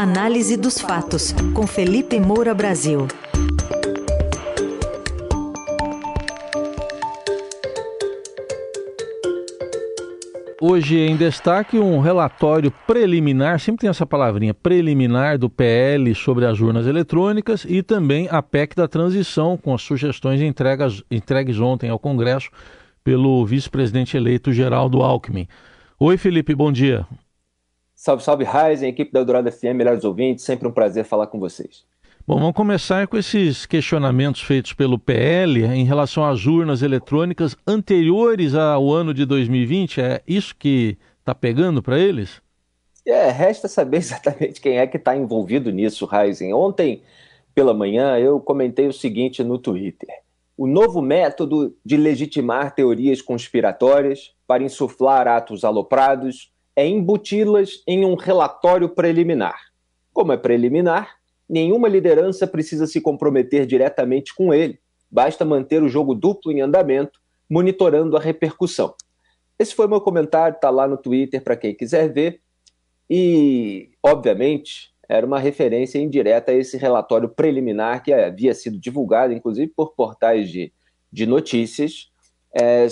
Análise dos fatos, com Felipe Moura Brasil. Hoje em destaque um relatório preliminar, sempre tem essa palavrinha, preliminar do PL sobre as urnas eletrônicas e também a PEC da transição, com as sugestões entregas, entregues ontem ao Congresso pelo vice-presidente eleito Geraldo Alckmin. Oi, Felipe, bom dia. Salve, salve, Ryzen, equipe da Eldorado FM, melhores ouvintes, sempre um prazer falar com vocês. Bom, vamos começar com esses questionamentos feitos pelo PL em relação às urnas eletrônicas anteriores ao ano de 2020. É isso que está pegando para eles? É, resta saber exatamente quem é que está envolvido nisso, Ryzen. Ontem, pela manhã, eu comentei o seguinte no Twitter. O novo método de legitimar teorias conspiratórias para insuflar atos aloprados é embuti-las em um relatório preliminar. Como é preliminar, nenhuma liderança precisa se comprometer diretamente com ele, basta manter o jogo duplo em andamento, monitorando a repercussão. Esse foi meu comentário, está lá no Twitter para quem quiser ver. E, obviamente, era uma referência indireta a esse relatório preliminar que havia sido divulgado, inclusive, por portais de, de notícias, é,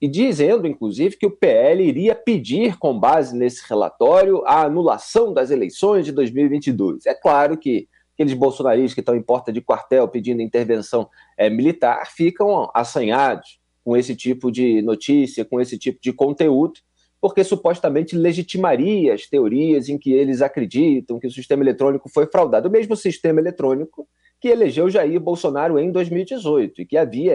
e dizendo, inclusive, que o PL iria pedir, com base nesse relatório, a anulação das eleições de 2022. É claro que aqueles bolsonaristas que estão em porta de quartel pedindo intervenção é, militar ficam assanhados com esse tipo de notícia, com esse tipo de conteúdo, porque supostamente legitimaria as teorias em que eles acreditam que o sistema eletrônico foi fraudado. O mesmo sistema eletrônico que elegeu Jair Bolsonaro em 2018 e que havia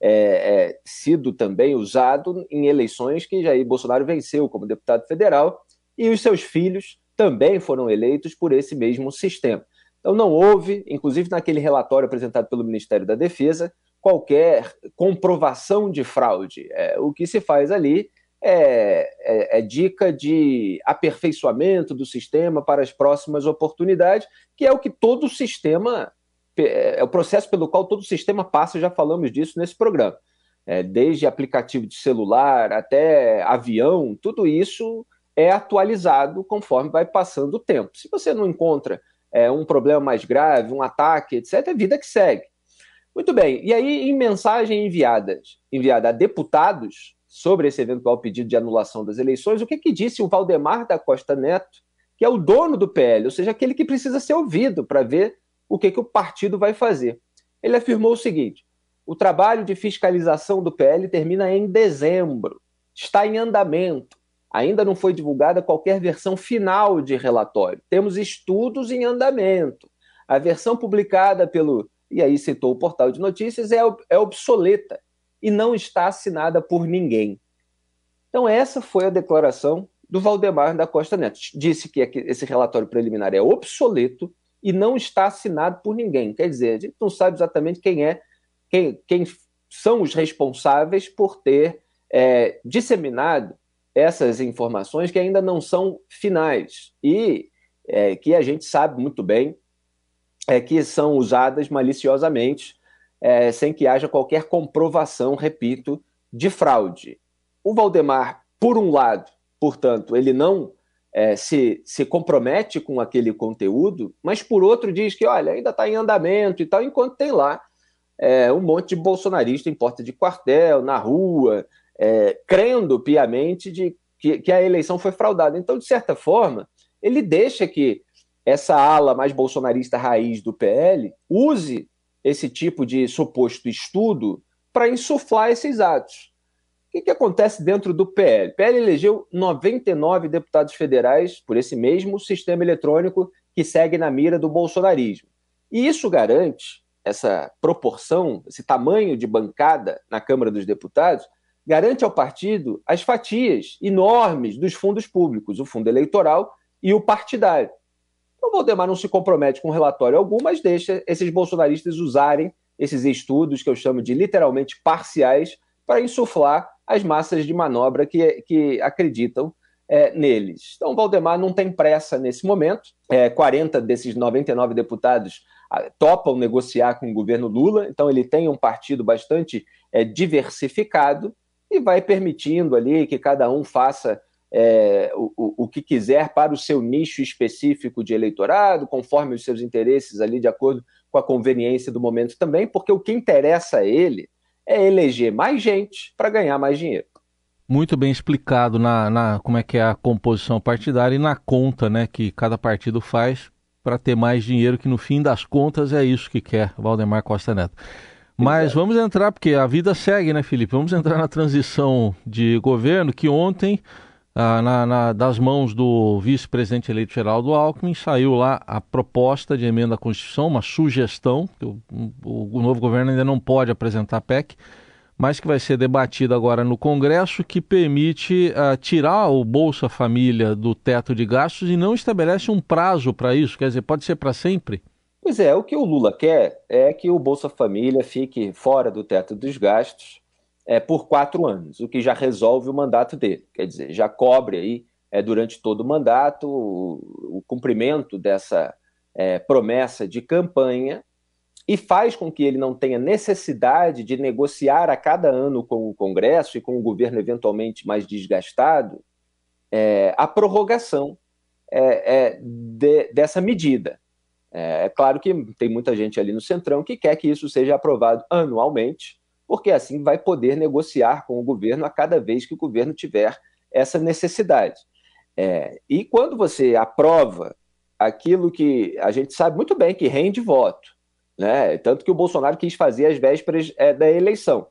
é, é, sido também usado em eleições que Jair Bolsonaro venceu como deputado federal e os seus filhos também foram eleitos por esse mesmo sistema. Então, não houve, inclusive naquele relatório apresentado pelo Ministério da Defesa, qualquer comprovação de fraude. É, o que se faz ali é, é, é, dica de aperfeiçoamento do sistema para as próximas oportunidades, que é o que todo sistema, é, é o processo pelo qual todo o sistema passa, já falamos disso nesse programa. É, desde aplicativo de celular até avião, tudo isso é atualizado conforme vai passando o tempo. Se você não encontra é, um problema mais grave, um ataque, etc., é vida que segue. Muito bem, e aí, em mensagem enviada, enviada a deputados sobre esse eventual pedido de anulação das eleições, o que, que disse o Valdemar da Costa Neto, que é o dono do PL, ou seja, aquele que precisa ser ouvido para ver o que, que o partido vai fazer. Ele afirmou o seguinte: o trabalho de fiscalização do PL termina em dezembro, está em andamento. Ainda não foi divulgada qualquer versão final de relatório. Temos estudos em andamento. A versão publicada pelo, e aí citou o portal de notícias, é, é obsoleta e não está assinada por ninguém. Então, essa foi a declaração do Valdemar da Costa Neto. Disse que esse relatório preliminar é obsoleto e não está assinado por ninguém. Quer dizer, a gente não sabe exatamente quem é, quem, quem são os responsáveis por ter é, disseminado essas informações que ainda não são finais e é, que a gente sabe muito bem é, que são usadas maliciosamente, é, sem que haja qualquer comprovação, repito, de fraude. O Valdemar, por um lado, portanto, ele não é, se, se compromete com aquele conteúdo, mas por outro diz que, olha, ainda está em andamento e tal, enquanto tem lá é, um monte de bolsonarista em porta de quartel, na rua, é, crendo piamente de que, que a eleição foi fraudada. Então, de certa forma, ele deixa que essa ala mais bolsonarista raiz do PL use esse tipo de suposto estudo para insuflar esses atos. Que, que, acontece dentro do PL? O PL elegeu 99 deputados federais por esse mesmo sistema eletrônico que segue na mira do bolsonarismo. E isso garante, essa proporção, esse tamanho de bancada na Câmara dos Deputados, garante ao partido as fatias enormes dos fundos públicos, o fundo eleitoral e o partidário. O Valdemar não se compromete com relatório algum, mas deixa esses bolsonaristas usarem esses estudos, que eu chamo de literalmente parciais, para insuflar as massas de manobra que, que acreditam é, neles. Então, Valdemar não tem pressa nesse momento. É, 40 desses 99 deputados ah, topam negociar com o governo Lula, então ele tem um partido bastante é, diversificado e vai permitindo ali que cada um faça é, o, o que quiser para o seu nicho específico de eleitorado, conforme os seus interesses ali, de acordo com a conveniência do momento também, porque o que interessa a ele é eleger mais gente para ganhar mais dinheiro. Muito bem explicado na, na, como é que é a composição partidária e na conta né, que cada partido faz para ter mais dinheiro, que no fim das contas é isso que quer Valdemar Costa Neto. Mas vamos entrar, porque a vida segue, né, Felipe? Vamos entrar na transição de governo, que ontem ah, na, na, das mãos do vice-presidente eleito Geraldo Alckmin, saiu lá a proposta de emenda à Constituição, uma sugestão, que o, o, o novo governo ainda não pode apresentar PEC, mas que vai ser debatida agora no Congresso, que permite uh, tirar o Bolsa Família do teto de gastos e não estabelece um prazo para isso, quer dizer, pode ser para sempre? Pois é, o que o Lula quer é que o Bolsa Família fique fora do teto dos gastos é, por quatro anos, o que já resolve o mandato dele. Quer dizer, já cobre aí é, durante todo o mandato o, o cumprimento dessa é, promessa de campanha e faz com que ele não tenha necessidade de negociar a cada ano com o Congresso e com o governo eventualmente mais desgastado é, a prorrogação é, é, de, dessa medida. É, é claro que tem muita gente ali no Centrão que quer que isso seja aprovado anualmente, porque assim vai poder negociar com o governo a cada vez que o governo tiver essa necessidade. É, e quando você aprova aquilo que a gente sabe muito bem que rende voto, né? tanto que o Bolsonaro quis fazer às vésperas é, da eleição.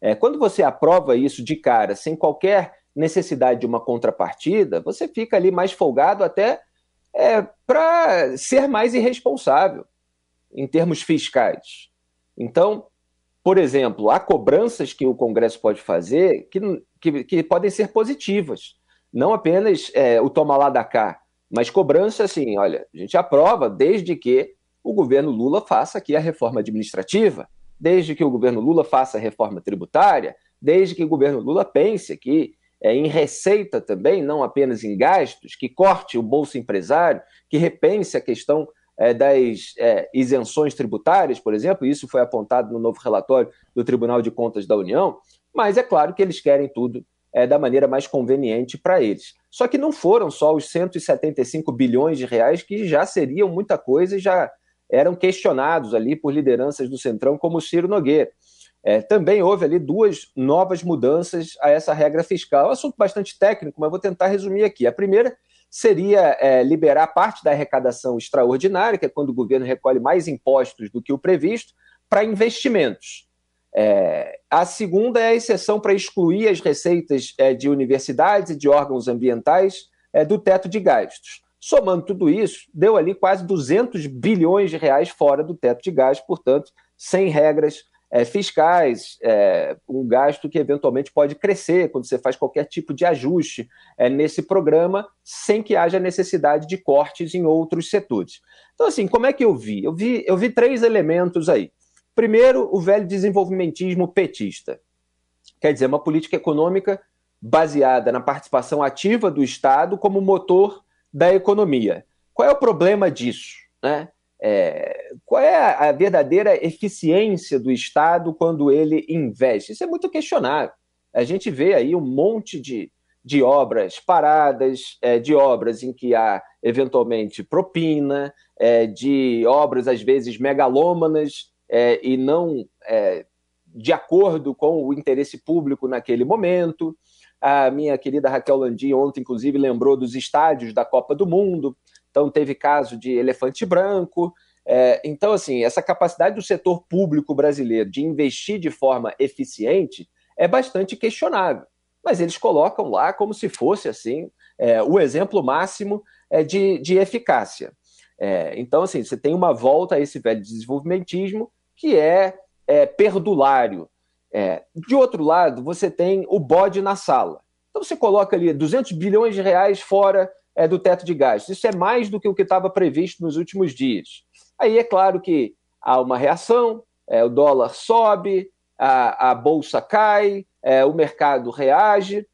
É, quando você aprova isso de cara, sem qualquer necessidade de uma contrapartida, você fica ali mais folgado até é, para ser mais irresponsável em termos fiscais. Então, por exemplo, há cobranças que o Congresso pode fazer que, que, que podem ser positivas. Não apenas é, o toma lá da cá, mas cobrança assim: olha, a gente aprova desde que o governo Lula faça aqui a reforma administrativa, desde que o governo Lula faça a reforma tributária, desde que o governo Lula pense que é, em receita também, não apenas em gastos, que corte o bolso empresário, que repense a questão das é, isenções tributárias, por exemplo, isso foi apontado no novo relatório do Tribunal de Contas da União, mas é claro que eles querem tudo é, da maneira mais conveniente para eles. Só que não foram só os 175 bilhões de reais que já seriam muita coisa e já eram questionados ali por lideranças do Centrão, como o Ciro Nogueira. É, também houve ali duas novas mudanças a essa regra fiscal. É um assunto bastante técnico, mas vou tentar resumir aqui. A primeira seria é, liberar parte da arrecadação extraordinária, que é quando o governo recolhe mais impostos do que o previsto, para investimentos. É, a segunda é a exceção para excluir as receitas é, de universidades e de órgãos ambientais é, do teto de gastos. Somando tudo isso, deu ali quase 200 bilhões de reais fora do teto de gastos, portanto, sem regras é, fiscais, é, um gasto que eventualmente pode crescer quando você faz qualquer tipo de ajuste é, nesse programa, sem que haja necessidade de cortes em outros setores. Então, assim, como é que eu vi? Eu vi, eu vi três elementos aí. Primeiro, o velho desenvolvimentismo petista. Quer dizer, uma política econômica baseada na participação ativa do Estado como motor da economia. Qual é o problema disso? Né? É, qual é a, verdadeira eficiência do Estado quando ele investe? Isso é muito questionável. A gente vê aí um monte de, de obras paradas, é, de obras em que há eventualmente propina, é, de obras às vezes megalômanas é, e não é, de acordo com o interesse público naquele momento. A minha querida Raquel Landim ontem, inclusive, lembrou dos estádios da Copa do Mundo. Então, teve caso de elefante branco. É, então, assim, essa capacidade do setor público brasileiro de investir de forma eficiente é bastante questionável. Mas eles colocam lá como se fosse, assim, é, o exemplo máximo é, de, de eficácia. É, então, assim, você tem uma volta a esse velho desenvolvimentismo que é, é perdulário. É, de outro lado, você tem o bode na sala. Então, você coloca ali 200 bilhões de reais fora do teto de gastos. Isso é mais do que o que estava previsto nos últimos dias. Aí é claro que há uma reação, é, o dólar sobe, a, a bolsa cai, é, o mercado reage,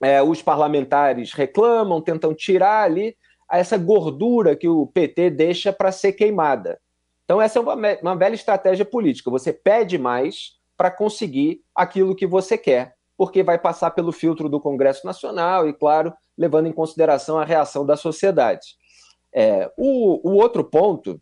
é, os parlamentares reclamam, tentam tirar ali essa gordura que o PT deixa para ser queimada. Então, essa é uma, uma velha estratégia política. Você pede mais para conseguir aquilo que você quer. porque vai passar pelo filtro do Congresso Nacional e, claro, levando em consideração a reação da sociedade. É, o, o, outro ponto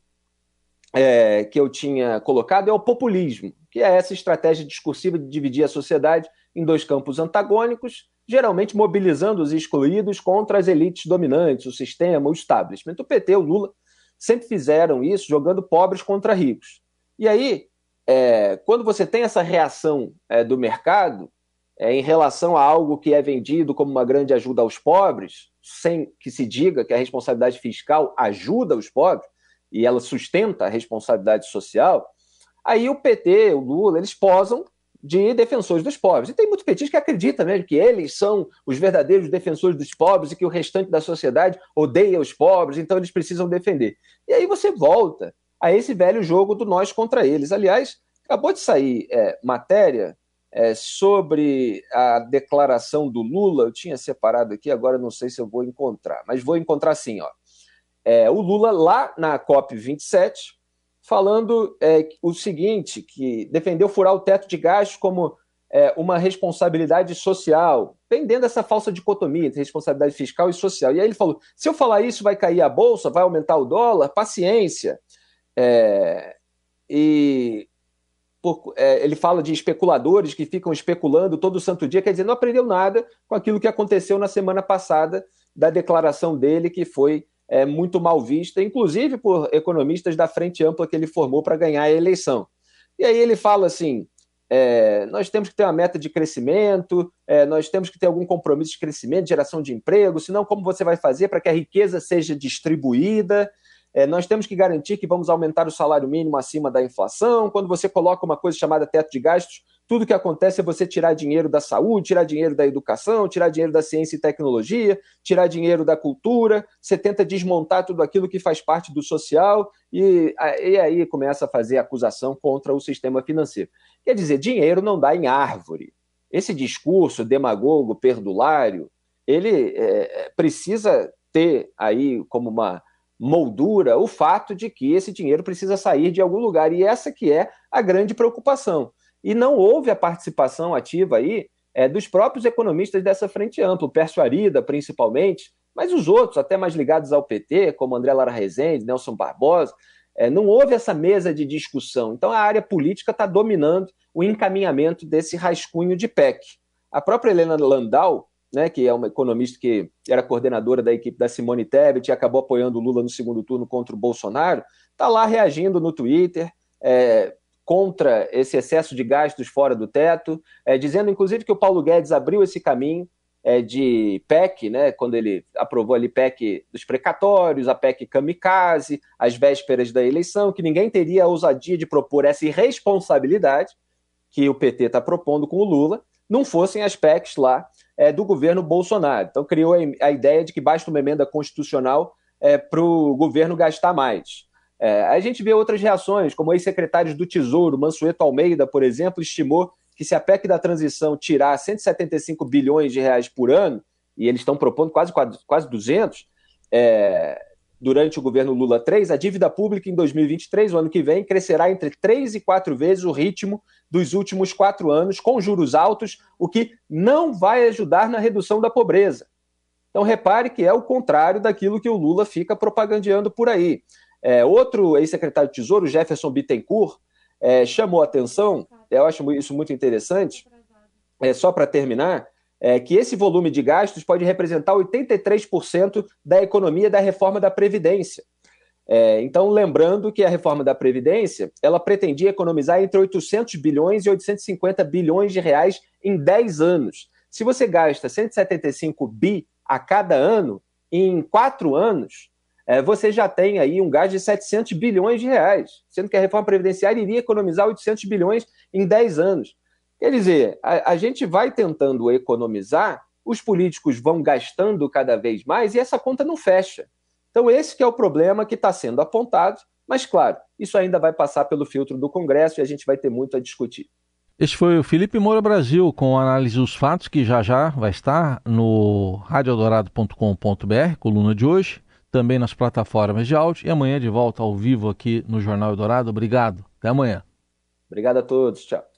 é, que eu tinha colocado é o populismo, que é essa estratégia discursiva de dividir a sociedade em dois campos antagônicos, geralmente mobilizando os excluídos contra as elites dominantes, o sistema, o establishment. O PT, o Lula, sempre fizeram isso, jogando pobres contra ricos. E aí, é, quando você tem essa reação é, do mercado é, em relação a algo que é vendido como uma grande ajuda aos pobres, sem que se diga que a responsabilidade fiscal ajuda os pobres e ela sustenta a responsabilidade social, aí o PT, o Lula, eles posam de defensores dos pobres. E tem muito petista que acredita mesmo que eles são os verdadeiros defensores dos pobres e que o restante da sociedade odeia os pobres, então eles precisam defender. E aí você volta a esse velho jogo do nós contra eles. Aliás, acabou de sair é, matéria é, sobre a declaração do Lula, eu tinha separado aqui, agora não sei se eu vou encontrar, mas vou encontrar sim, ó. É, o Lula lá na COP27, falando é, o seguinte, que defendeu furar o teto de gastos como é, uma responsabilidade social, pendendo essa falsa dicotomia entre responsabilidade fiscal e social. E aí ele falou, se eu falar isso vai cair a bolsa, vai aumentar o dólar, paciência. É, e por, é, ele fala de especuladores que ficam especulando todo santo dia, quer dizer, não aprendeu nada com aquilo que aconteceu na semana passada da declaração dele, que foi é, muito mal vista, inclusive por economistas da frente ampla que ele formou para ganhar a eleição. E aí ele fala assim: é, nós temos que ter uma meta de crescimento, é, nós temos que ter algum compromisso de crescimento, geração de emprego, senão como você vai fazer para que a riqueza seja distribuída? É, nós temos que garantir que vamos aumentar o salário mínimo acima da inflação. Quando você coloca uma coisa chamada teto de gastos, tudo que acontece é você tirar dinheiro da saúde, tirar dinheiro da educação, tirar dinheiro da ciência e tecnologia, tirar dinheiro da cultura. Você tenta desmontar tudo aquilo que faz parte do social e, e aí começa a fazer acusação contra o sistema financeiro. Quer dizer, dinheiro não dá em árvore. Esse discurso demagogo, perdulário, ele é, precisa ter aí como uma moldura o fato de que esse dinheiro precisa sair de algum lugar. E essa que é a grande preocupação. E não houve a participação ativa aí é, dos próprios economistas dessa frente ampla, o Pércio Arida, principalmente, mas os outros, até mais ligados ao PT, como André Lara Rezende, Nelson Barbosa, é, não houve essa mesa de discussão. Então a área política está dominando o encaminhamento desse rascunho de PEC. A própria Helena Landau né, que é uma economista que era coordenadora da equipe da Simone Tebet e acabou apoiando o Lula no segundo turno contra o Bolsonaro, está lá reagindo no Twitter é, contra esse excesso de gastos fora do teto, é, dizendo inclusive que o Paulo Guedes abriu esse caminho é, de PEC, né, quando ele aprovou ali PEC dos precatórios, a PEC kamikaze, às vésperas da eleição, que ninguém teria a ousadia de propor essa irresponsabilidade que o PT está propondo com o Lula, não fossem as PECs lá é, do governo Bolsonaro. Então, criou a, ideia de que basta uma emenda constitucional para o governo gastar mais. É, a gente vê outras reações, como ex-secretários do Tesouro, Mansueto Almeida, por exemplo, estimou que se a PEC da transição tirar 175 bilhões de reais por ano, e eles estão propondo quase, quase 200, é, durante o governo Lula 3, a dívida pública em 2023, o ano que vem, crescerá entre 3 e 4 vezes o ritmo dos últimos quatro anos, com juros altos, o que não vai ajudar na redução da pobreza. Então, repare que é o contrário daquilo que o Lula fica propagandeando por aí. É, outro ex-secretário de Tesouro, Jefferson Bittencourt, é, chamou atenção, eu acho isso muito interessante, é, só para terminar, é, que esse volume de gastos pode representar 83% da economia da reforma da Previdência. É, então, lembrando que a reforma da Previdência, ela pretendia economizar entre 800 bilhões e 850 bilhões de reais em 10 anos. Se você gasta 175 bi a cada ano, em quatro anos, você já tem aí um gasto de 700 bilhões de reais, sendo que a reforma previdenciária iria economizar 800 bilhões em 10 anos. Quer dizer, a, a gente vai tentando economizar, os políticos vão gastando cada vez mais e essa conta não fecha. Então, esse que é o problema que está sendo apontado, mas, claro, isso ainda vai passar pelo filtro do Congresso e a gente vai ter muito a discutir. Este foi o Felipe Moura Brasil com análise dos fatos, que já já vai estar no radiodorado.com.br, coluna de hoje, também nas plataformas de áudio e amanhã de volta ao vivo aqui no Jornal Eldorado. Obrigado. Até amanhã. Obrigado a todos. Tchau.